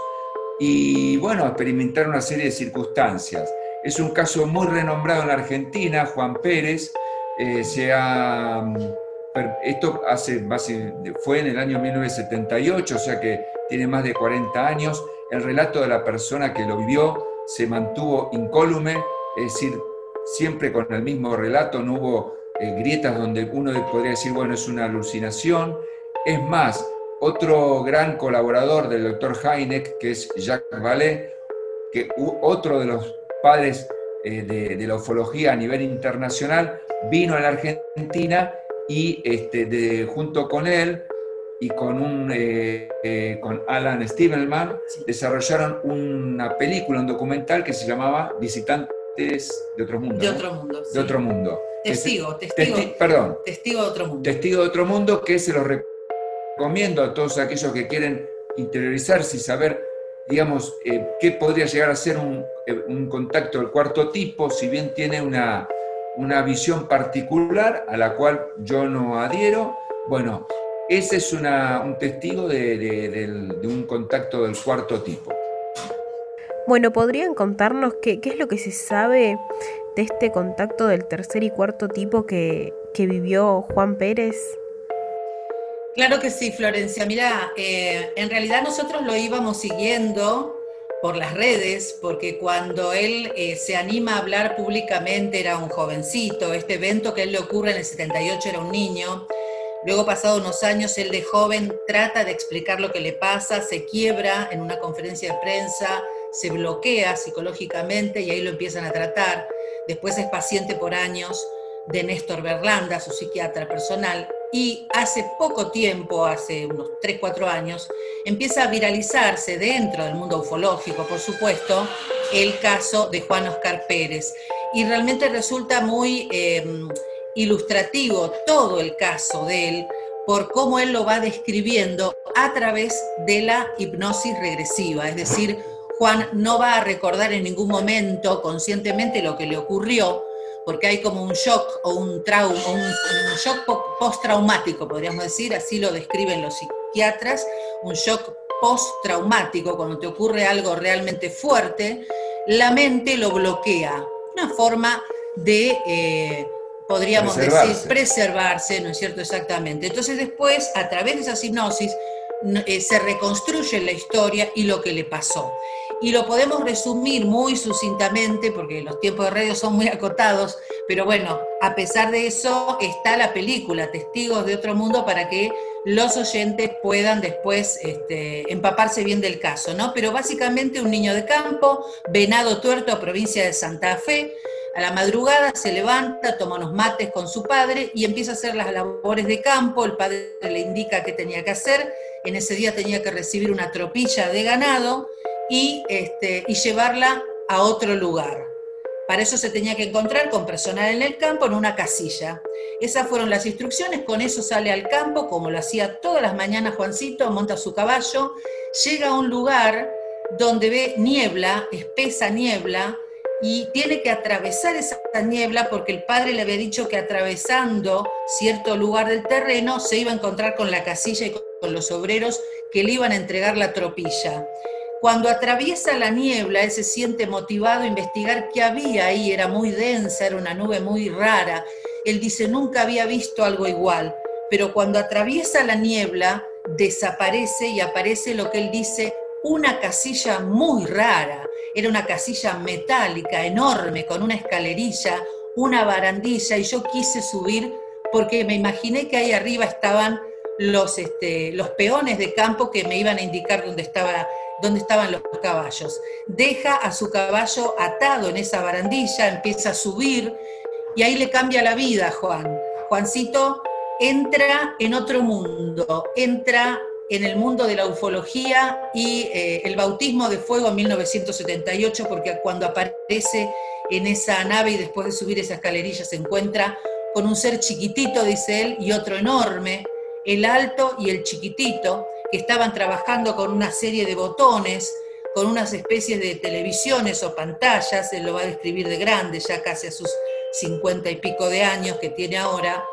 y, bueno, experimentar una serie de circunstancias. Es un caso muy renombrado en la Argentina, Juan Pérez, eh, se ha esto hace, fue en el año 1978, o sea que tiene más de 40 años. El relato de la persona que lo vivió se mantuvo incólume, es decir, siempre con el mismo relato, no hubo eh, grietas donde uno podría decir, bueno, es una alucinación. Es más, otro gran colaborador del doctor Heineck, que es Jacques Vallée, que otro de los padres eh, de, de la ufología a nivel internacional, vino a la Argentina y este, de, junto con él y con, un, eh, eh, con Alan Stevenman desarrollaron una película, un documental que se llamaba Visitantes de otro mundo. De otro mundo. De otro mundo. Testigo, testigo. perdón. Testigo de otro mundo. Testigo de otro mundo que se lo recomiendo a todos aquellos que quieren interiorizarse y saber, digamos, eh, qué podría llegar a ser un, un contacto del cuarto tipo, si bien tiene una visión particular a la cual yo no adhiero. Bueno, ese es un testigo de, un contacto del cuarto tipo. Bueno, ¿podrían contarnos qué, es lo que se sabe de este contacto del tercer y cuarto tipo que, vivió Juan Pérez? Claro que sí, Florencia. Mira, eh, en realidad nosotros lo íbamos siguiendo por las redes, porque cuando él eh, se anima a hablar públicamente era un jovencito, este evento que a él le ocurre en el 78 era un niño, luego pasado unos años él de joven trata de explicar lo que le pasa, se quiebra en una conferencia de prensa, se bloquea psicológicamente y ahí lo empiezan a tratar, después es paciente por años de Néstor Berlanda, su psiquiatra personal, y hace poco tiempo, hace unos 3, 4 años, empieza a viralizarse dentro del mundo ufológico, por supuesto, el caso de Juan Oscar Pérez. Y realmente resulta muy em, ilustrativo todo el caso de él por cómo él lo va describiendo a través de la hipnosis regresiva. Es decir, Juan no va a recordar en ningún momento conscientemente lo que le ocurrió, porque hay como un shock o un trauma, un, shock postraumático, podríamos decir, así lo describen los psiquiatras, un shock postraumático, cuando te ocurre algo realmente fuerte, la mente lo bloquea, una forma de, eh, podríamos decir, preservarse, ¿no es cierto? Exactamente. Entonces después, a través de esa hipnosis, eh, se reconstruye la historia y lo que le pasó y lo podemos resumir muy sucintamente porque los tiempos de radio son muy acotados, pero bueno, a pesar de eso está la película Testigos de otro mundo para que los oyentes puedan después este, empaparse bien del caso, ¿no? Pero básicamente un niño de campo, venado tuerto, provincia de Santa Fe, a la madrugada se levanta, toma unos mates con su padre y empieza a hacer las labores de campo, el padre le indica qué tenía que hacer, en ese día tenía que recibir una tropilla de ganado, y, este, y llevarla a otro lugar. Para eso se tenía que encontrar con personal en el campo en una casilla. Esas fueron las instrucciones, con eso sale al campo, como lo hacía todas las mañanas Juancito, monta su caballo, llega a un lugar donde ve niebla, espesa niebla, y tiene que atravesar esa niebla porque el padre le había dicho que atravesando cierto lugar del terreno se iba a encontrar con la casilla y con los obreros que le iban a entregar la tropilla. Cuando atraviesa la niebla, él se siente motivado a investigar qué había ahí, era muy densa, era una nube muy rara. Él dice, nunca había visto algo igual, pero cuando atraviesa la niebla, desaparece y aparece lo que él dice, una casilla muy rara. Era una casilla metálica, enorme, con una escalerilla, una barandilla, y yo quise subir porque me imaginé que ahí arriba estaban los, este, los peones de campo que me iban a indicar dónde, estaba, dónde estaban los caballos. Deja a su caballo atado en esa barandilla, empieza a subir y ahí le cambia la vida a Juan. Juancito entra en otro mundo, entra en el mundo de la ufología y eh, el bautismo de fuego en 1978, porque cuando aparece en esa nave y después de subir esa escalerilla se encuentra con un ser chiquitito, dice él, y otro enorme, el alto y el chiquitito, que estaban trabajando con una serie de botones, con unas especies de televisiones o pantallas, él lo va a describir de grande, ya casi a sus cincuenta y pico de años que tiene ahora,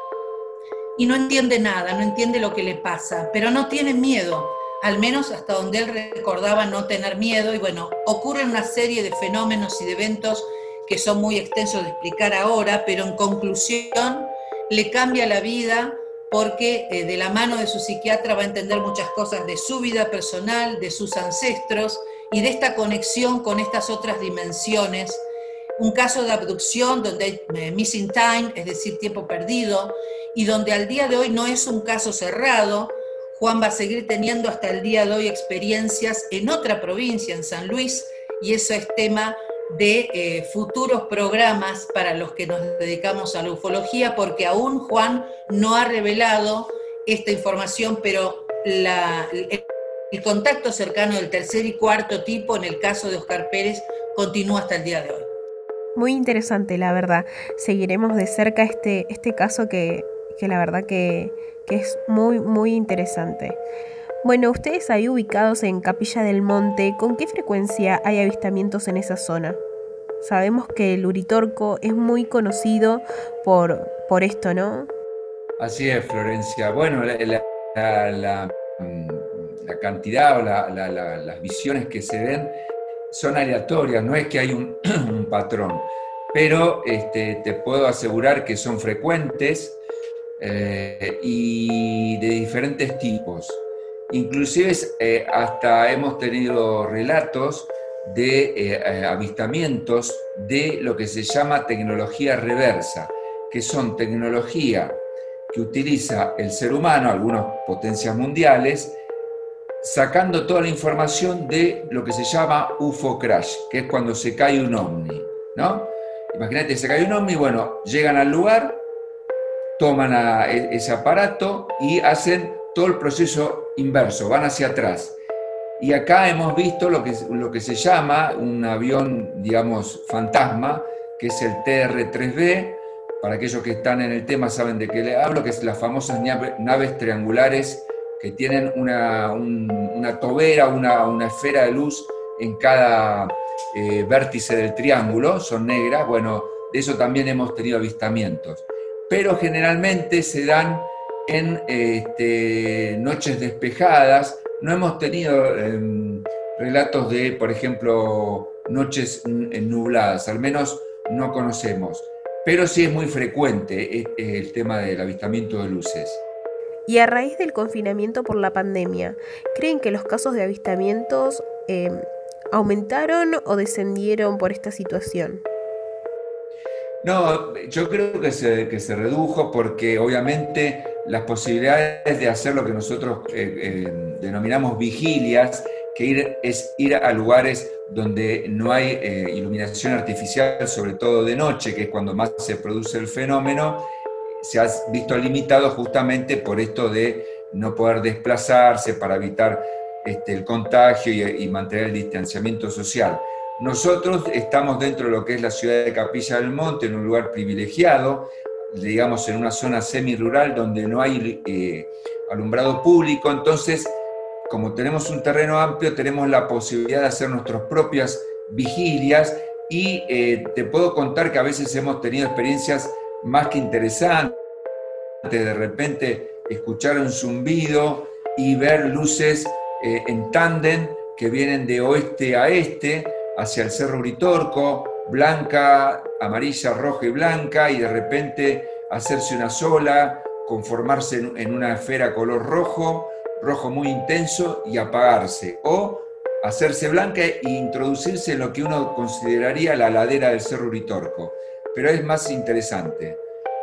y no entiende nada, no entiende lo que le pasa, pero no tiene miedo, al menos hasta donde él recordaba no tener miedo, y bueno, ocurren una serie de fenómenos y de eventos que son muy extensos de explicar ahora, pero en conclusión le cambia la vida porque eh, de la mano de su psiquiatra va a entender muchas cosas de su vida personal, de sus ancestros y de esta conexión con estas otras dimensiones. Un caso de abducción donde hay eh, missing time, es decir, tiempo perdido, y donde al día de hoy no es un caso cerrado. Juan va a seguir teniendo hasta el día de hoy experiencias en otra provincia, en San Luis, y eso es tema de eh, futuros programas para los que nos dedicamos a la ufología, porque aún Juan no ha revelado esta información, pero el, contacto cercano del tercer y cuarto tipo, en el caso de Oscar Pérez, continúa hasta el día de hoy. Muy interesante, la verdad. Seguiremos de cerca este, este caso que, la verdad que, que es muy, muy interesante. Bueno, ustedes ahí ubicados en Capilla del Monte, ¿con qué frecuencia hay avistamientos en esa zona? Sabemos que el Uritorco es muy conocido por, por esto, ¿no? Así es, Florencia. Bueno, la, cantidad o las visiones que se ven son aleatorias, no es que hay un, patrón, pero este, te puedo asegurar que son frecuentes eh, y de diferentes tipos. Inclusive eh, hasta hemos tenido relatos de eh, eh, avistamientos de lo que se llama tecnología reversa, que son tecnología que utiliza el ser humano, algunas potencias mundiales, sacando toda la información de lo que se llama UFO crash, que es cuando se cae un ovni, ¿no? Imagínate, se cae un ovni, bueno, llegan al lugar, toman e, ese aparato y hacen todo el proceso inverso, van hacia atrás. Y acá hemos visto lo que, lo que se llama un avión, digamos, fantasma, que es el TR-3B. Para aquellos que están en el tema saben de qué le hablo, que es las famosas naves triangulares que tienen una, una tobera, una, una, esfera de luz en cada eh, vértice del triángulo, son negras. Bueno, de eso también hemos tenido avistamientos. Pero generalmente se dan en este, noches despejadas. No hemos tenido em, relatos de, por ejemplo, noches nubladas, al menos no conocemos. Pero sí es muy frecuente eh, el tema del avistamiento de luces. Y a raíz del confinamiento por la pandemia, ¿creen que los casos de avistamientos em, aumentaron o descendieron por esta situación? No, yo creo que se, redujo porque obviamente las posibilidades de hacer lo que nosotros eh, eh, denominamos vigilias, que es ir a lugares donde no hay eh, iluminación artificial, sobre todo de noche, que es cuando más se produce el fenómeno, se ha visto limitado justamente por esto de no poder desplazarse para evitar este, el contagio y mantener el distanciamiento social. Nosotros estamos dentro de lo que es la ciudad de Capilla del Monte, en un lugar privilegiado, digamos en una zona semi-rural donde no hay eh, alumbrado público, entonces como tenemos un terreno amplio, tenemos la posibilidad de hacer nuestras propias vigilias. Y eh, te puedo contar que a veces hemos tenido experiencias más que interesantes, de repente escuchar un zumbido y ver luces eh, en tándem que vienen de oeste a este, hacia el Cerro Uritorco, blanca, amarilla, roja y blanca, y de repente hacerse una sola, conformarse en una esfera color rojo, rojo muy intenso y apagarse, o hacerse blanca e introducirse en lo que uno consideraría la ladera del Cerro Uritorco, pero es más interesante.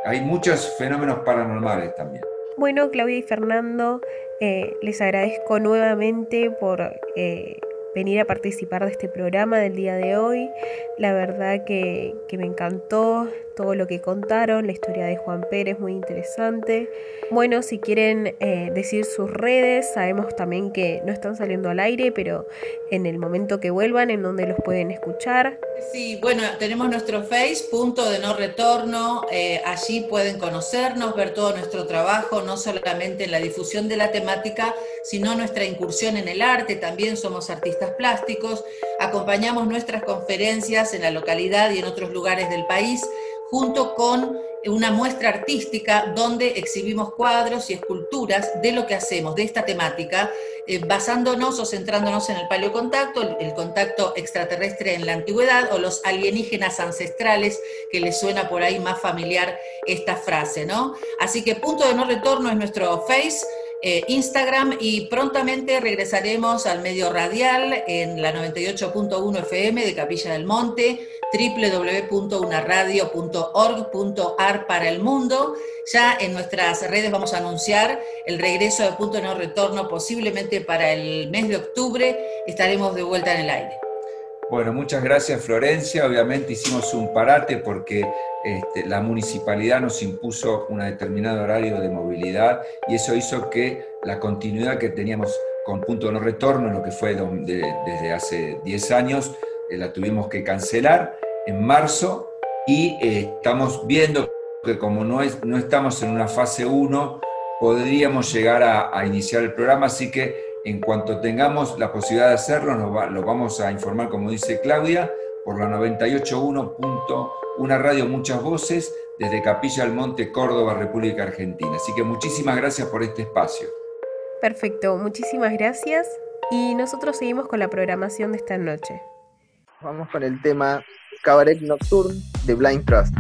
hay muchos fenómenos paranormales también. Bueno, Claudia y Fernando, eh, les agradezco nuevamente por eh, venir a participar de este programa del día de hoy. La verdad que, me encantó todo lo que contaron, la historia de Juan Pérez, muy interesante. Bueno, si quieren eh, decir sus redes, sabemos también que no están saliendo al aire, pero en el momento que vuelvan, en donde los pueden escuchar. Sí, bueno, tenemos nuestro Face, punto de no retorno, eh, allí pueden conocernos, ver todo nuestro trabajo, no solamente en la difusión de la temática, sino nuestra incursión en el arte, también somos artistas plásticos, acompañamos nuestras conferencias en la localidad y en otros lugares del país, junto con una muestra artística donde exhibimos cuadros y esculturas de lo que hacemos, de esta temática, eh, basándonos o centrándonos en el paleocontacto, el, el, contacto extraterrestre en la antigüedad o los alienígenas ancestrales, que les suena por ahí más familiar esta frase, ¿no? Así que punto de no retorno es nuestro Face. Eh, Instagram y prontamente regresaremos al medio radial en la 98.1 FM de Capilla del Monte, www.unaradio.org.ar para el mundo. Ya en nuestras redes vamos a anunciar el regreso de punto no retorno, posiblemente para el mes de octubre estaremos de vuelta en el aire. Bueno, muchas gracias Florencia. Obviamente hicimos un parate porque este, la municipalidad nos impuso un determinado horario de movilidad y eso hizo que la continuidad que teníamos con punto de no retorno, lo que fue desde hace 10 años, eh, la tuvimos que cancelar en marzo y eh, estamos viendo que como no, no estamos en una fase 1, podríamos llegar a, a iniciar el programa, así que en cuanto tengamos la posibilidad de hacerlo, nos lo vamos a informar, como dice Claudia, por la 98.1. radio Muchas Voces desde Capilla del Monte, Córdoba, República Argentina. Así que muchísimas gracias por este espacio. Perfecto, muchísimas gracias. Y nosotros seguimos con la programación de esta noche. Vamos con el tema Cabaret Nocturne de Blind Trust.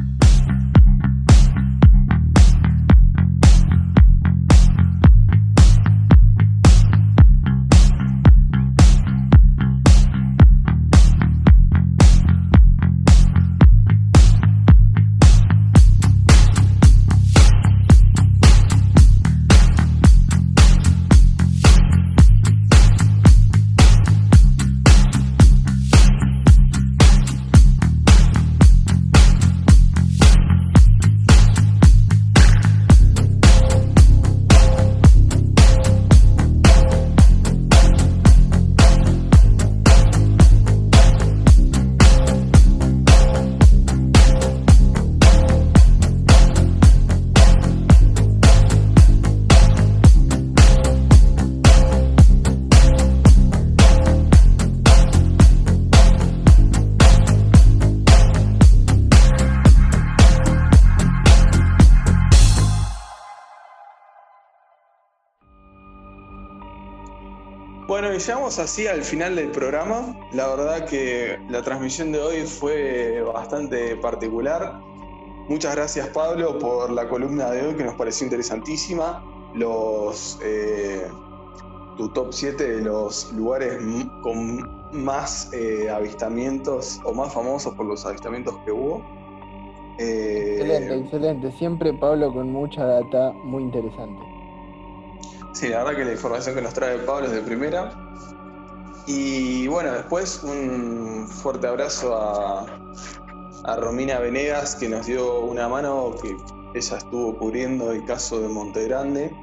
Llegamos así al final del programa. La verdad que la transmisión de hoy fue bastante particular. Muchas gracias Pablo por la columna de hoy que nos pareció interesantísima. Los, eh, tu top 7 de los lugares con más eh, avistamientos o más famosos por los avistamientos que hubo. Eh, excelente, excelente. Siempre Pablo con mucha data muy interesante. Sí, la verdad que la información que nos trae Pablo es de primera. Y bueno, después un fuerte abrazo a, Romina Venegas que nos dio una mano que ella estuvo cubriendo el caso de Monte Grande,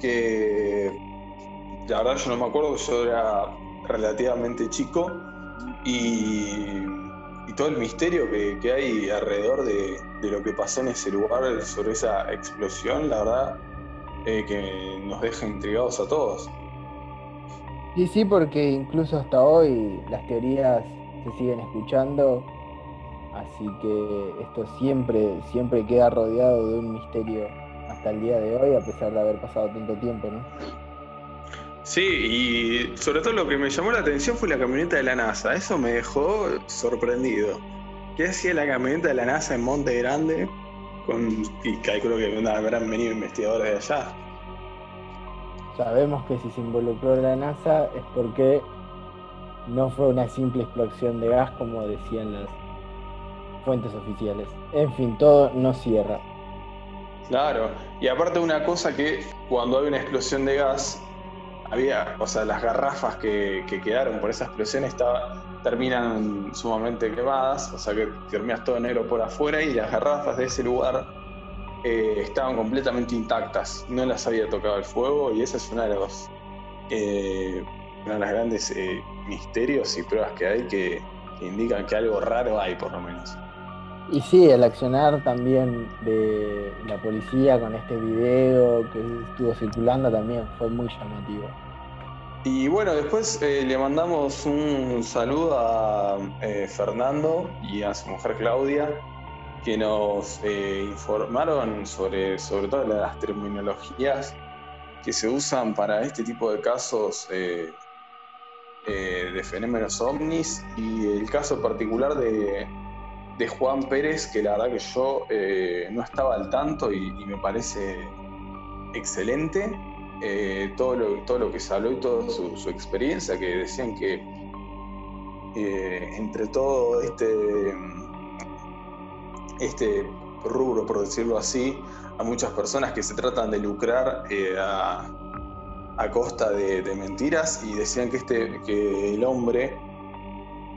que la verdad yo no me acuerdo, yo era relativamente chico y, todo el misterio que, hay alrededor de, de, lo que pasó en ese lugar sobre esa explosión, la verdad eh, que nos deja intrigados a todos. Sí, sí, porque incluso hasta hoy las teorías se siguen escuchando, así que esto siempre, siempre queda rodeado de un misterio hasta el día de hoy, a pesar de haber pasado tanto tiempo, ¿no? Sí, y sobre todo lo que me llamó la atención fue la camioneta de la NASA, eso me dejó sorprendido. ¿Qué hacía la camioneta de la NASA en Monte Grande? y calculo que habrán venido investigadores de allá. Sabemos que si se involucró la NASA es porque no fue una simple explosión de gas como decían las fuentes oficiales. En fin, todo no cierra. Claro, y aparte una cosa que cuando hay una explosión de gas, había, o sea, las garrafas que, quedaron por esa explosión terminan sumamente quemadas, o sea que terminas todo negro por afuera y las garrafas de ese lugar eh, estaban completamente intactas, no las había tocado el fuego y esa es una de los, eh, de los grandes eh, misterios y pruebas que hay que, que indican que algo raro hay por lo menos. Y sí, el accionar también de la policía con este video que estuvo circulando también fue muy llamativo. Y bueno, después le mandamos un saludo a Fernando y a su mujer Claudia, que nos eh, informaron sobre, sobre todo las terminologías que se usan para este tipo de casos de fenómenos ovnis y el caso particular de, de Juan Pérez, que la verdad que yo eh, no estaba al tanto y, me parece excelente. Eh, todo, lo, todo lo que se habló y toda su, experiencia, que decían que eh, entre todo este, este rubro, por decirlo así, a muchas personas que se tratan de lucrar a, costa de, de, mentiras y decían que, este, que el hombre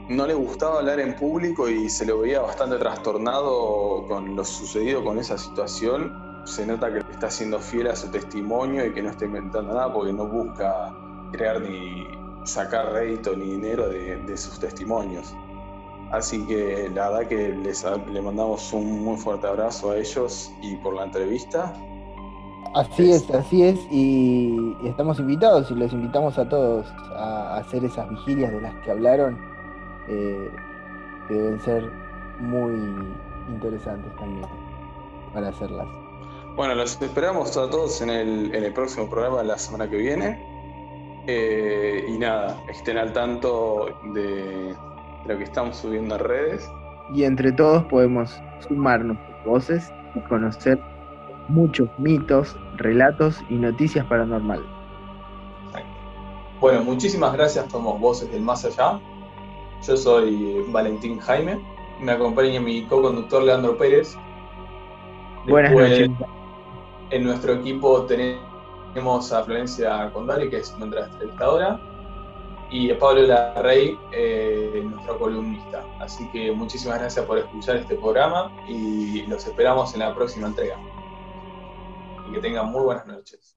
no le gustaba hablar en público y se lo veía bastante trastornado con lo sucedido con esa situación. Se nota que está siendo fiel a su testimonio y que no está inventando nada porque no busca crear ni sacar rédito ni dinero de, sus testimonios. Así que la verdad que les, le mandamos un muy fuerte abrazo a ellos y por la entrevista. Así es, así es, y, estamos invitados y los invitamos a todos a hacer esas vigilias de las que hablaron eh, que deben ser muy interesantes también para hacerlas. Bueno, los esperamos a todos en el, en el próximo programa la semana que viene. Eh, y nada, estén al tanto de, lo que estamos subiendo a redes. Y entre todos podemos sumarnos voces y conocer muchos mitos, relatos y noticias paranormales. Bueno, muchísimas gracias, somos Voces del Más Allá. Yo soy Valentín Jaime, me acompaña mi co-conductor Leandro Pérez. Buenas noches. En nuestro equipo tenemos a Florencia Condari, que es nuestra entrevistadora, y Pablo Larrey, eh, nuestro columnista. Así que muchísimas gracias por escuchar este programa y los esperamos en la próxima entrega. Y que tengan muy buenas noches.